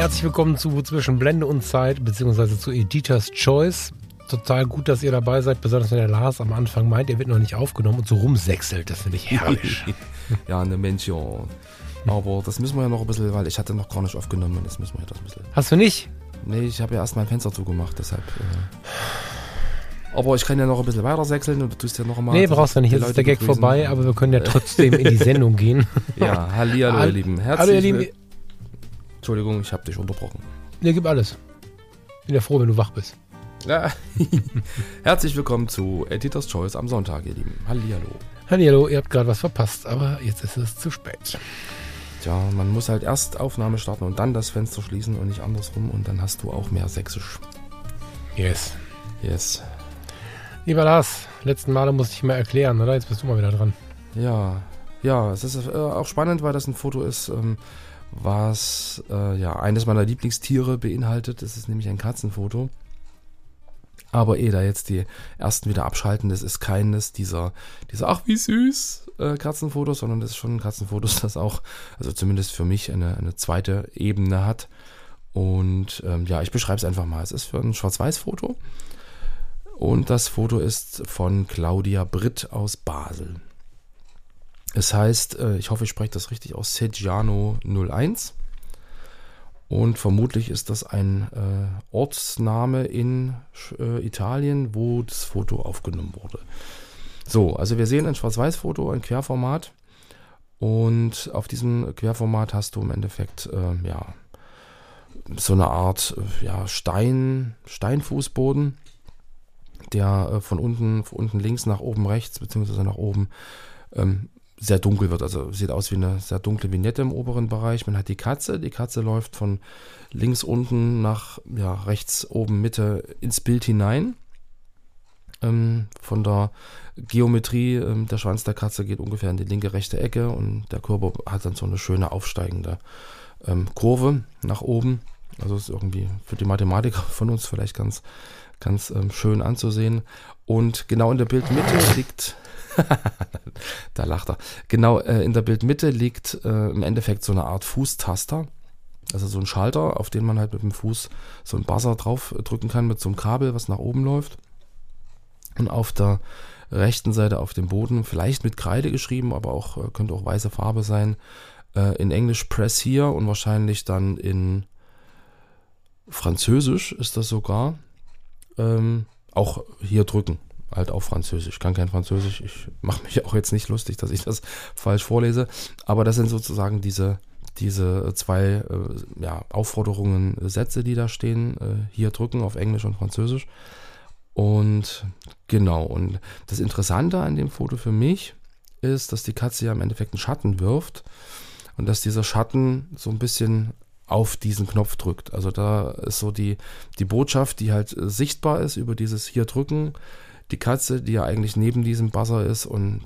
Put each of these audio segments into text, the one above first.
Herzlich willkommen zu Zwischen Blende und Zeit, beziehungsweise zu Editor's Choice. Total gut, dass ihr dabei seid, besonders wenn der Lars am Anfang meint, er wird noch nicht aufgenommen und so rumsächselt. Das finde ich herrlich. ja, eine Mention. Aber das müssen wir ja noch ein bisschen, weil ich hatte noch gar nicht aufgenommen und das müssen wir ja das ein bisschen. Hast du nicht? Nee, ich habe ja erst mein Fenster zugemacht, deshalb. Äh. Aber ich kann ja noch ein bisschen weiter sächseln und du tust ja noch mal. Nee, brauchst du nicht. Jetzt ist der Gag begrüßen. vorbei, aber wir können ja trotzdem in die Sendung gehen. Ja, hallihallo, All, ihr Lieben. Herzlich Hallo, ihr Lieben. Entschuldigung, ich habe dich unterbrochen. Nee, gib alles. Bin ja froh, wenn du wach bist. Ja. Herzlich willkommen zu Editor's Choice am Sonntag, ihr Lieben. Hallihallo. Hallihallo, ihr habt gerade was verpasst, aber jetzt ist es zu spät. Tja, man muss halt erst Aufnahme starten und dann das Fenster schließen und nicht andersrum und dann hast du auch mehr Sächsisch. Yes. Yes. Lieber Lars, letzten Male musste ich mal erklären, oder? Jetzt bist du mal wieder dran. Ja, ja, es ist äh, auch spannend, weil das ein Foto ist, ähm, was äh, ja eines meiner Lieblingstiere beinhaltet. Das ist nämlich ein Katzenfoto. Aber eh, da jetzt die ersten wieder abschalten, das ist keines dieser, dieser ach wie süß äh, Katzenfotos, sondern das ist schon ein Katzenfotos, das auch, also zumindest für mich eine, eine zweite Ebene hat. Und ähm, ja, ich beschreibe es einfach mal. Es ist für ein Schwarz-Weiß-Foto. Und das Foto ist von Claudia Britt aus Basel. Es heißt, äh, ich hoffe, ich spreche das richtig aus, Seggiano 01. Und vermutlich ist das ein äh, Ortsname in äh, Italien, wo das Foto aufgenommen wurde. So, also wir sehen ein Schwarz-Weiß-Foto, ein Querformat. Und auf diesem Querformat hast du im Endeffekt, äh, ja, so eine Art ja, Stein, Steinfußboden, der von unten, von unten links nach oben rechts, beziehungsweise nach oben ähm, sehr dunkel wird. Also sieht aus wie eine sehr dunkle Vignette im oberen Bereich. Man hat die Katze. Die Katze läuft von links unten nach ja, rechts oben Mitte ins Bild hinein. Ähm, von der Geometrie, ähm, der Schwanz der Katze geht ungefähr in die linke, rechte Ecke und der Körper hat dann so eine schöne aufsteigende ähm, Kurve nach oben. Also ist irgendwie für die Mathematiker von uns vielleicht ganz, ganz ähm, schön anzusehen. Und genau in der Bildmitte liegt da lacht er. Genau, äh, in der Bildmitte liegt äh, im Endeffekt so eine Art Fußtaster. Also so ein Schalter, auf den man halt mit dem Fuß so ein Buzzer drauf drücken kann mit so einem Kabel, was nach oben läuft. Und auf der rechten Seite auf dem Boden, vielleicht mit Kreide geschrieben, aber auch äh, könnte auch weiße Farbe sein. Äh, in Englisch Press hier und wahrscheinlich dann in Französisch ist das sogar. Ähm, auch hier drücken halt auf Französisch. Ich kann kein Französisch. Ich mache mich auch jetzt nicht lustig, dass ich das falsch vorlese. Aber das sind sozusagen diese, diese zwei äh, ja, Aufforderungen, Sätze, die da stehen. Äh, hier drücken auf Englisch und Französisch. Und genau, und das Interessante an dem Foto für mich ist, dass die Katze ja im Endeffekt einen Schatten wirft und dass dieser Schatten so ein bisschen auf diesen Knopf drückt. Also da ist so die, die Botschaft, die halt sichtbar ist über dieses hier drücken, die Katze, die ja eigentlich neben diesem Buzzer ist und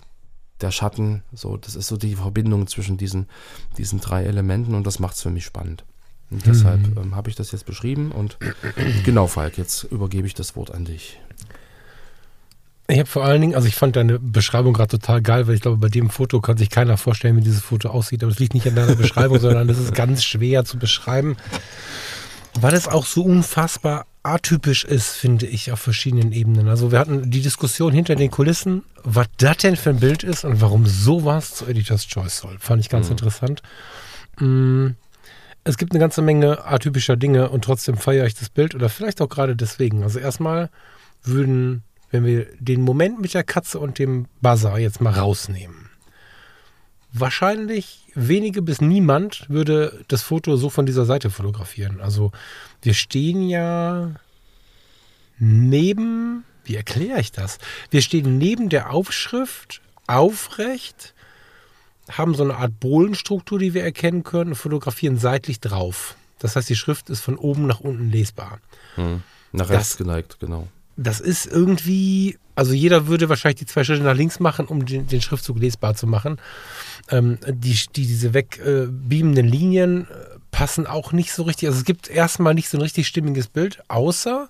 der Schatten, so, das ist so die Verbindung zwischen diesen, diesen drei Elementen und das macht es für mich spannend. Und deshalb mhm. ähm, habe ich das jetzt beschrieben und genau, Falk, jetzt übergebe ich das Wort an dich. Ich habe vor allen Dingen, also ich fand deine Beschreibung gerade total geil, weil ich glaube, bei dem Foto kann sich keiner vorstellen, wie dieses Foto aussieht. Aber es liegt nicht an deiner Beschreibung, sondern es ist ganz schwer zu beschreiben, weil es auch so unfassbar atypisch ist, finde ich, auf verschiedenen Ebenen. Also wir hatten die Diskussion hinter den Kulissen, was das denn für ein Bild ist und warum sowas zu Editor's Choice soll. Fand ich ganz mhm. interessant. Mm, es gibt eine ganze Menge atypischer Dinge und trotzdem feiere ich das Bild oder vielleicht auch gerade deswegen. Also erstmal würden, wenn wir den Moment mit der Katze und dem Buzzer jetzt mal rausnehmen, wahrscheinlich wenige bis niemand würde das Foto so von dieser Seite fotografieren. Also wir stehen ja neben, wie erkläre ich das? Wir stehen neben der Aufschrift aufrecht haben so eine Art Bohlenstruktur, die wir erkennen können, und fotografieren seitlich drauf. Das heißt, die Schrift ist von oben nach unten lesbar. Hm. Nach Das- rechts geneigt, genau. Das ist irgendwie, also jeder würde wahrscheinlich die zwei Schritte nach links machen, um den, den Schriftzug lesbar zu machen. Ähm, die, die, diese wegbeamenden Linien äh, passen auch nicht so richtig. Also es gibt erstmal nicht so ein richtig stimmiges Bild, außer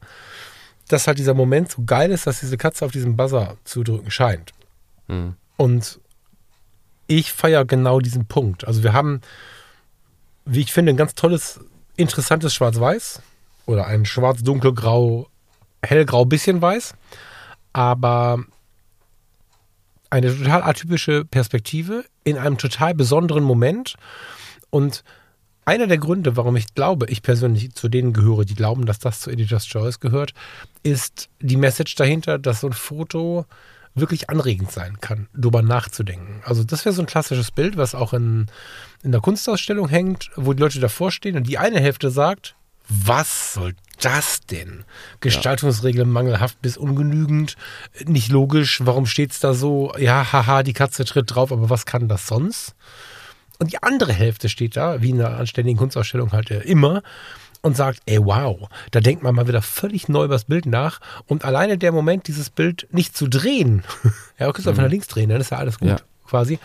dass halt dieser Moment so geil ist, dass diese Katze auf diesen Buzzer zu drücken scheint. Hm. Und ich feiere genau diesen Punkt. Also wir haben, wie ich finde, ein ganz tolles, interessantes Schwarz-Weiß oder ein schwarz-dunkelgrau, hellgrau, bisschen weiß, aber eine total atypische Perspektive in einem total besonderen Moment. Und einer der Gründe, warum ich glaube, ich persönlich zu denen gehöre, die glauben, dass das zu Editor's Choice gehört, ist die Message dahinter, dass so ein Foto wirklich anregend sein kann, darüber nachzudenken. Also das wäre so ein klassisches Bild, was auch in, in der Kunstausstellung hängt, wo die Leute davor stehen und die eine Hälfte sagt, was soll das denn? Gestaltungsregeln mangelhaft bis ungenügend, nicht logisch, warum steht's da so? Ja, haha, die Katze tritt drauf, aber was kann das sonst? Und die andere Hälfte steht da, wie in einer anständigen Kunstausstellung halt äh, immer, und sagt, ey, wow, da denkt man mal wieder völlig neu über das Bild nach. Und alleine der Moment, dieses Bild nicht zu drehen, ja, du kannst einfach nach links drehen, dann ist ja alles gut, Ja. quasi,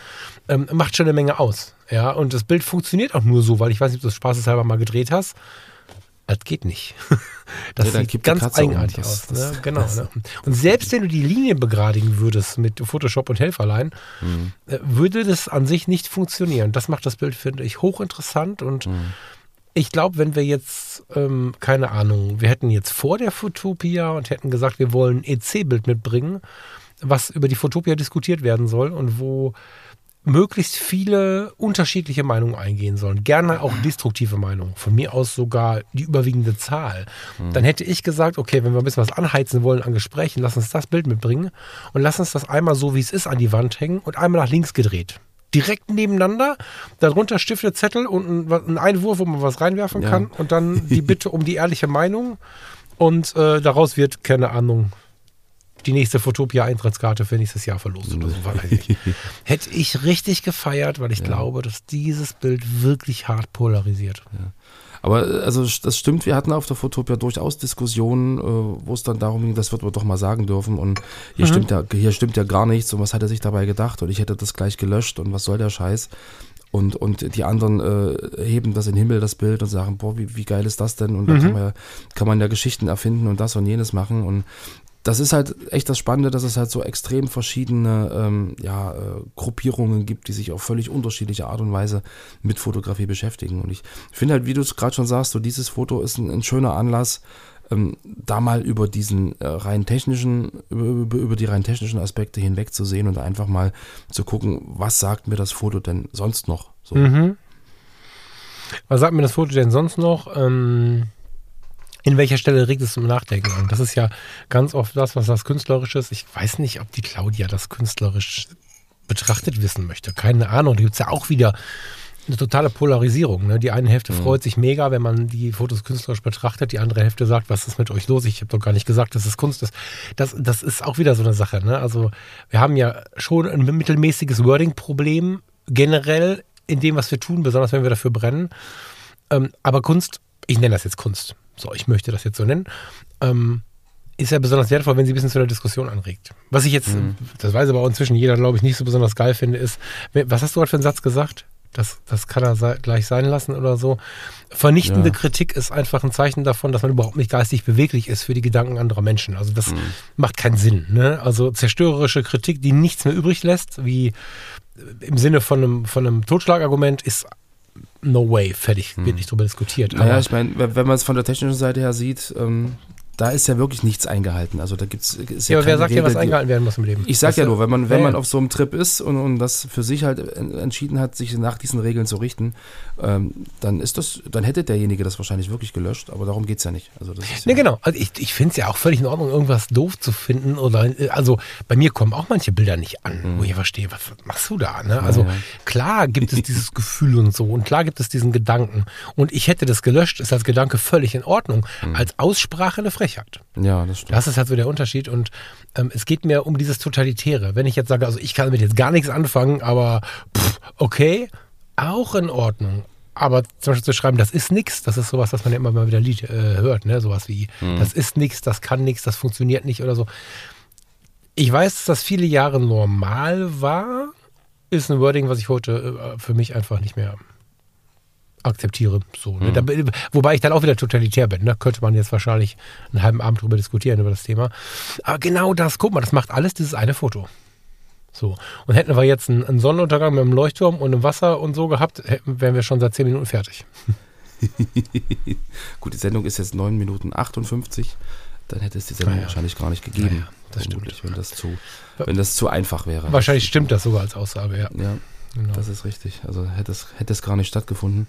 ähm, macht schon eine Menge aus. Ja, und das Bild funktioniert auch nur so, weil ich weiß nicht, ob du das spaßeshalber mal gedreht hast. Das geht nicht. Das Ja, sieht ganz um. eigenartig Das- aus. das- ne? Genau. ne? Und selbst wenn du die Linie begradigen würdest mit Photoshop und Helferlein, Mhm. äh, würde das an sich nicht funktionieren. Das macht das Bild, finde ich, hochinteressant und Mhm. ich glaube, wenn wir jetzt, ähm, keine Ahnung, wir hätten jetzt vor der Fotopia und hätten gesagt, wir wollen ein EC-Bild mitbringen, was über die Fotopia diskutiert werden soll und wo möglichst viele unterschiedliche Meinungen eingehen sollen. Gerne auch destruktive Meinungen. Von mir aus sogar die überwiegende Zahl. Dann hätte ich gesagt, okay, wenn wir ein bisschen was anheizen wollen an Gesprächen, lass uns das Bild mitbringen und lass uns das einmal so, wie es ist, an die Wand hängen und einmal nach links gedreht. Direkt nebeneinander, darunter Stifte, Zettel und ein, ein Einwurf, wo man was reinwerfen Ja. kann und dann die Bitte um die ehrliche Meinung und äh, daraus wird, keine Ahnung, die nächste Fotopia-Eintrittskarte für nächstes Jahr verlost oder so. ich. Hätte ich richtig gefeiert, weil ich glaube, dass dieses Bild wirklich hart polarisiert. Aber äh, also das stimmt, wir hatten auf der Fotopia durchaus Diskussionen, äh, wo es dann darum ging, das wird man doch mal sagen dürfen und hier Mhm. stimmt ja, hier stimmt ja gar nichts und was hat er sich dabei gedacht und ich hätte das gleich gelöscht und was soll der Scheiß? Und, und die anderen äh, heben das in den Himmel, das Bild, und sagen, boah, wie, wie geil ist das denn? Und da Mhm. kann man, ja- kann man ja Geschichten erfinden und das und jenes machen. Und das ist halt echt das Spannende, dass es halt so extrem verschiedene ähm, ja, äh, Gruppierungen gibt, die sich auf völlig unterschiedliche Art und Weise mit Fotografie beschäftigen. Und ich finde halt, wie du es gerade schon sagst, so dieses Foto ist ein, ein schöner Anlass, ähm, da mal über diesen äh, rein technischen, über, über, die rein technischen Aspekte hinwegzusehen und einfach mal zu gucken, was sagt mir das Foto denn sonst noch? So. Mhm. Was sagt mir das Foto denn sonst noch? Ähm, in welcher Stelle regt es zum Nachdenken an? Das ist ja ganz oft das, was das künstlerisch ist. Ich weiß nicht, ob die Claudia das künstlerisch betrachtet wissen möchte. Keine Ahnung. Da gibt es ja auch wieder eine totale Polarisierung. Ne? Die eine Hälfte freut sich mega, wenn man die Fotos künstlerisch betrachtet. Die andere Hälfte sagt, was ist mit euch los? Ich habe doch gar nicht gesagt, dass es Kunst ist. Das, das ist auch wieder so eine Sache. Ne? Also wir haben ja schon ein mittelmäßiges Wording-Problem generell in dem, was wir tun, besonders wenn wir dafür brennen. Ähm, aber Kunst, ich nenne das jetzt Kunst. So, ich möchte das jetzt so nennen. Ähm, ist ja besonders wertvoll, wenn sie ein bisschen zu einer Diskussion anregt. Was ich jetzt, das weiß aber auch inzwischen jeder, glaube ich, nicht so besonders geil finde, ist, was hast du heute für einen Satz gesagt? Das, das kann er gleich sein lassen oder so. Vernichtende Ja. Kritik ist einfach ein Zeichen davon, dass man überhaupt nicht geistig beweglich ist für die Gedanken anderer Menschen. Also das macht keinen Sinn. Ne? Also zerstörerische Kritik, die nichts mehr übrig lässt, wie im Sinne von einem, von einem Totschlagargument, ist no way, fertig, wird nicht drüber diskutiert. Naja, ich meine, wenn wenn man es von der technischen Seite her sieht, ähm, da ist ja wirklich nichts eingehalten. Also da gibt's ist ja, ja, aber wer sagt dir, was Regel, die- eingehalten werden muss im Leben? Ich sag Das ja nur, wenn man, wenn Ja, man ja. auf so einem Trip ist und, und das für sich halt en- entschieden hat, sich nach diesen Regeln zu richten, ähm, dann ist das, dann hätte derjenige das wahrscheinlich wirklich gelöscht, aber darum geht's ja nicht. Also das ist Ne, ja, genau. Also ich, ich finde es ja auch völlig in Ordnung, irgendwas doof zu finden. Oder äh, also bei mir kommen auch manche Bilder nicht an, wo ich verstehe, was machst du da? Ne? Also Mhm. ja. klar gibt es dieses Gefühl und so und klar gibt es diesen Gedanken. Und ich hätte das gelöscht, ist als Gedanke völlig in Ordnung. Mhm. Als Aussprache eine Frechheit. Ja, das stimmt. Das ist halt so der Unterschied und ähm, es geht mir um dieses Totalitäre. Wenn ich jetzt sage, also ich kann damit jetzt gar nichts anfangen, aber pff, okay, auch in Ordnung. Aber zum Beispiel zu schreiben, das ist nix, das ist sowas, was man ja immer mal wieder Lied, äh, hört, ne? Sowas wie, das ist nix, das kann nix, das funktioniert nicht oder so. Ich weiß, dass das viele Jahre normal war, ist ein Wording, was ich heute äh, für mich einfach nicht mehr akzeptiere. So, ne? da, wobei ich dann auch wieder totalitär bin. Ne? Könnte man jetzt wahrscheinlich einen halben Abend drüber diskutieren, über das Thema. Aber genau das, guck mal, das macht alles dieses eine Foto. So. Und hätten wir jetzt einen, einen Sonnenuntergang mit einem Leuchtturm und einem Wasser und so gehabt, hätten, wären wir schon seit 10 Minuten fertig. Gut, die Sendung ist jetzt 9 Minuten 58. Dann hätte es die Sendung ja. wahrscheinlich gar nicht gegeben. Ja, das stimmt. Wenn das, zu, wenn das zu einfach wäre. Wahrscheinlich stimmt das sogar als Aussage, ja. Ja, Genau. das ist richtig. Also hätte es, hätte es gar nicht stattgefunden.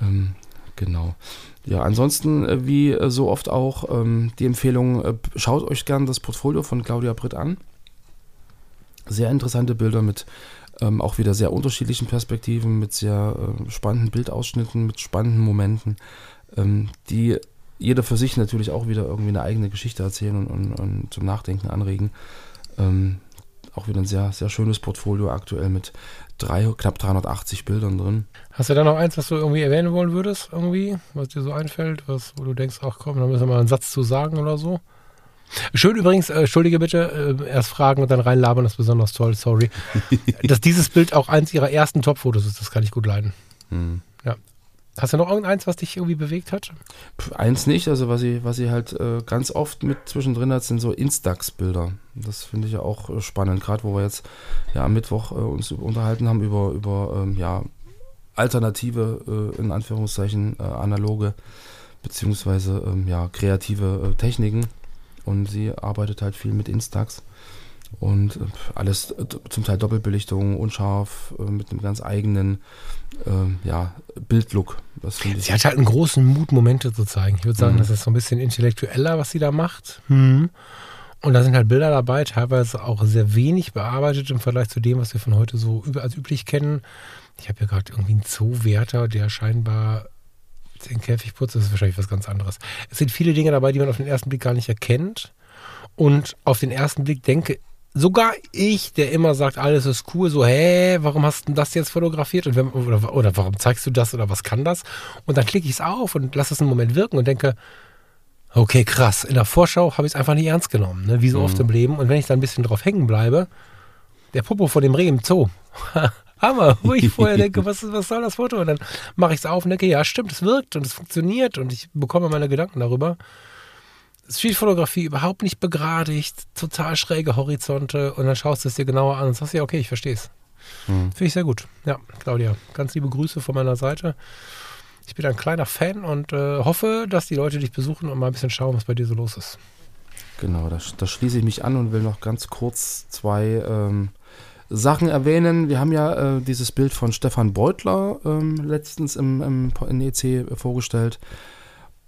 Ähm, genau. Ja, ansonsten, äh, wie äh, so oft auch, ähm, die Empfehlung, äh, schaut euch gern das Portfolio von Claudia Britt an. Sehr interessante Bilder mit ähm, auch wieder sehr unterschiedlichen Perspektiven, mit sehr äh, spannenden Bildausschnitten, mit spannenden Momenten, ähm, die jeder für sich natürlich auch wieder irgendwie eine eigene Geschichte erzählen und, und, und zum Nachdenken anregen. Ähm, auch wieder ein sehr, sehr schönes Portfolio aktuell mit drei, knapp 380 Bildern drin. Hast du da noch eins, was du irgendwie erwähnen wollen würdest, irgendwie, was dir so einfällt, was, wo du denkst, ach komm, da müssen wir mal einen Satz zu sagen oder so? Schön übrigens, äh, entschuldige bitte, äh, erst fragen und dann reinlabern, das ist besonders toll, sorry. Dass dieses Bild auch eins ihrer ersten Top-Fotos ist, das kann ich gut leiden. Hm. Ja. Hast du noch irgendeins, was dich irgendwie bewegt hat? Pff, Eins nicht, also was sie, was halt äh, ganz oft mit zwischendrin hat, sind so Instax-Bilder. Das finde ich ja auch äh, spannend, gerade wo wir jetzt ja am Mittwoch äh, uns unterhalten haben über, über ähm, ja, alternative, äh, in Anführungszeichen, äh, analoge beziehungsweise ähm, ja, kreative äh, Techniken. Und sie arbeitet halt viel mit Instax. Und alles zum Teil Doppelbelichtung, unscharf, mit einem ganz eigenen ähm, ja, Bildlook. Ich Sie hat halt einen großen Mut, Momente zu zeigen. Ich würde sagen, Mhm. das ist so ein bisschen intellektueller, was sie da macht. Hm. Und da sind halt Bilder dabei, teilweise auch sehr wenig bearbeitet im Vergleich zu dem, was wir von heute so als üblich kennen. Ich habe hier gerade irgendwie einen Zoowärter, der scheinbar den Käfig putzt. Das ist wahrscheinlich was ganz anderes. Es sind viele Dinge dabei, die man auf den ersten Blick gar nicht erkennt. Und auf den ersten Blick denke sogar ich, der immer sagt, alles ist cool, so, hä, warum hast du denn das jetzt fotografiert? Und wenn, oder, oder warum zeigst du das oder was kann das? Und dann klicke ich es auf und lasse es einen Moment wirken und denke, okay, krass, in der Vorschau habe ich es einfach nicht ernst genommen, ne? wie so oft im Leben. Und wenn ich da ein bisschen drauf hängen bleibe, der Popo vor dem Reh im Zoo. Hammer, wo ich vorher denke, was, was soll das Foto? Und dann mache ich es auf und denke, ja, stimmt, es wirkt und es funktioniert und ich bekomme meine Gedanken darüber. Streetfotografie überhaupt nicht begradigt, total schräge Horizonte und dann schaust du es dir genauer an und sagst, ja, okay, ich verstehe es. Mhm. Finde ich sehr gut. Ja, Claudia, ganz liebe Grüße von meiner Seite. Ich bin ein kleiner Fan und äh, hoffe, dass die Leute dich besuchen und mal ein bisschen schauen, was bei dir so los ist. Genau, da, da schließe ich mich an und will noch ganz kurz zwei ähm, Sachen erwähnen. Wir haben ja äh, dieses Bild von Stefan Beutler ähm, letztens im, im, in EC vorgestellt.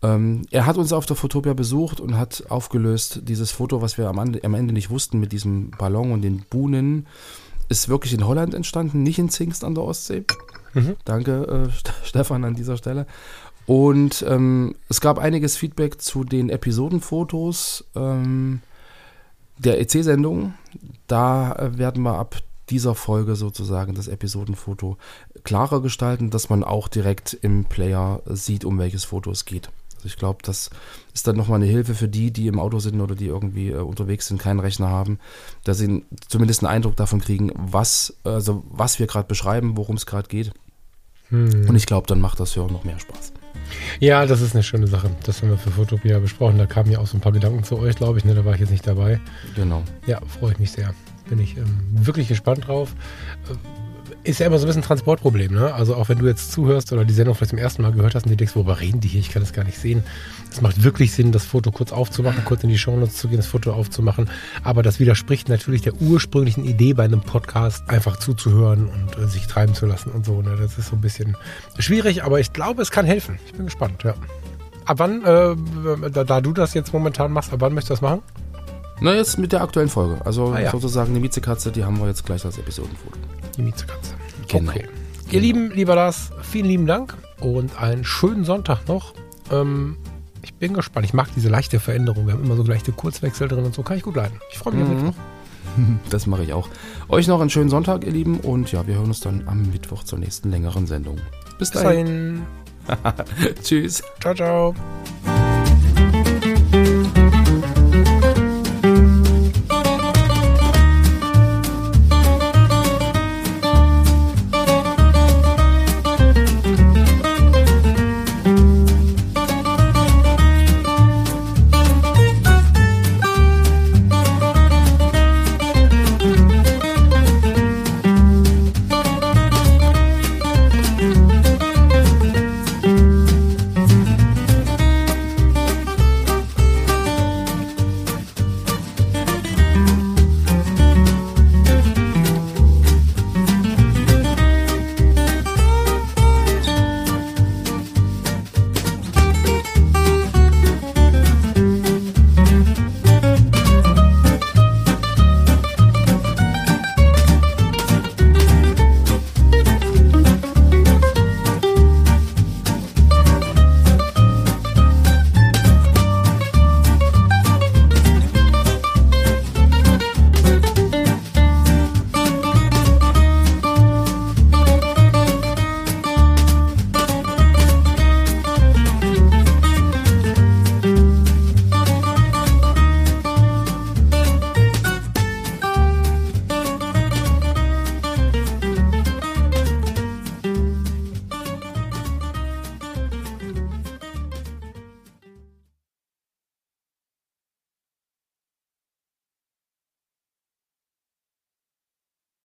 Ähm, er hat uns auf der Fotopia besucht und hat aufgelöst, dieses Foto, was wir am, Ende- am Ende nicht wussten mit diesem Ballon und den Buhnen, ist wirklich in Holland entstanden, nicht in Zingst an der Ostsee. Mhm. Danke, äh, St- Stefan, an dieser Stelle. Und ähm, es gab einiges Feedback zu den Episodenfotos ähm, der EC-Sendung. Da äh, werden wir ab dieser Folge sozusagen das Episodenfoto klarer gestalten, dass man auch direkt im Player sieht, um welches Foto es geht. Ich glaube, das ist dann nochmal eine Hilfe für die, die im Auto sind oder die irgendwie äh, unterwegs sind, keinen Rechner haben, dass sie zumindest einen Eindruck davon kriegen, was, also was wir gerade beschreiben, worum es gerade geht. Und ich glaube, dann macht das Hören noch mehr Spaß. Ja, das ist eine schöne Sache. Das haben wir für Fotopia besprochen. Da kamen ja auch so ein paar Gedanken zu euch, glaube ich. Ne? Da war ich jetzt nicht dabei. Genau. Ja, freue ich mich sehr. Bin ich ähm, wirklich gespannt drauf. Äh, Ist ja immer so ein bisschen ein Transportproblem, ne? Also auch wenn du jetzt zuhörst oder die Sendung vielleicht zum ersten Mal gehört hast und dir denkst, worüber reden die hier? Ich kann das gar nicht sehen. Es macht wirklich Sinn, das Foto kurz aufzumachen, kurz in die Shownotes zu gehen, das Foto aufzumachen. Aber das widerspricht natürlich der ursprünglichen Idee bei einem Podcast, einfach zuzuhören und äh, sich treiben zu lassen und so. Ne? Das ist so ein bisschen schwierig, aber ich glaube, es kann helfen. Ich bin gespannt, ja. Ab wann, äh, da, da du das jetzt momentan machst, ab wann möchtest du das machen? Na, jetzt mit der aktuellen Folge. Also Ah, ja. sozusagen die Miezekatze, die haben wir jetzt gleich als Episodenfoto. Die Miezekatze. Genau. Okay. Ihr Lieben, lieber Lars, vielen lieben Dank und einen schönen Sonntag noch. Ähm, ich bin gespannt. Ich mag diese leichte Veränderung. Wir haben immer so leichte Kurzwechsel drin und so. Kann ich gut leiden. Ich freue mich auf Mhm. Mittwoch. Das mache ich auch. Euch noch einen schönen Sonntag, ihr Lieben. Und ja, wir hören uns dann am Mittwoch zur nächsten längeren Sendung. Bis Bis dahin. dahin. Tschüss. Ciao, ciao.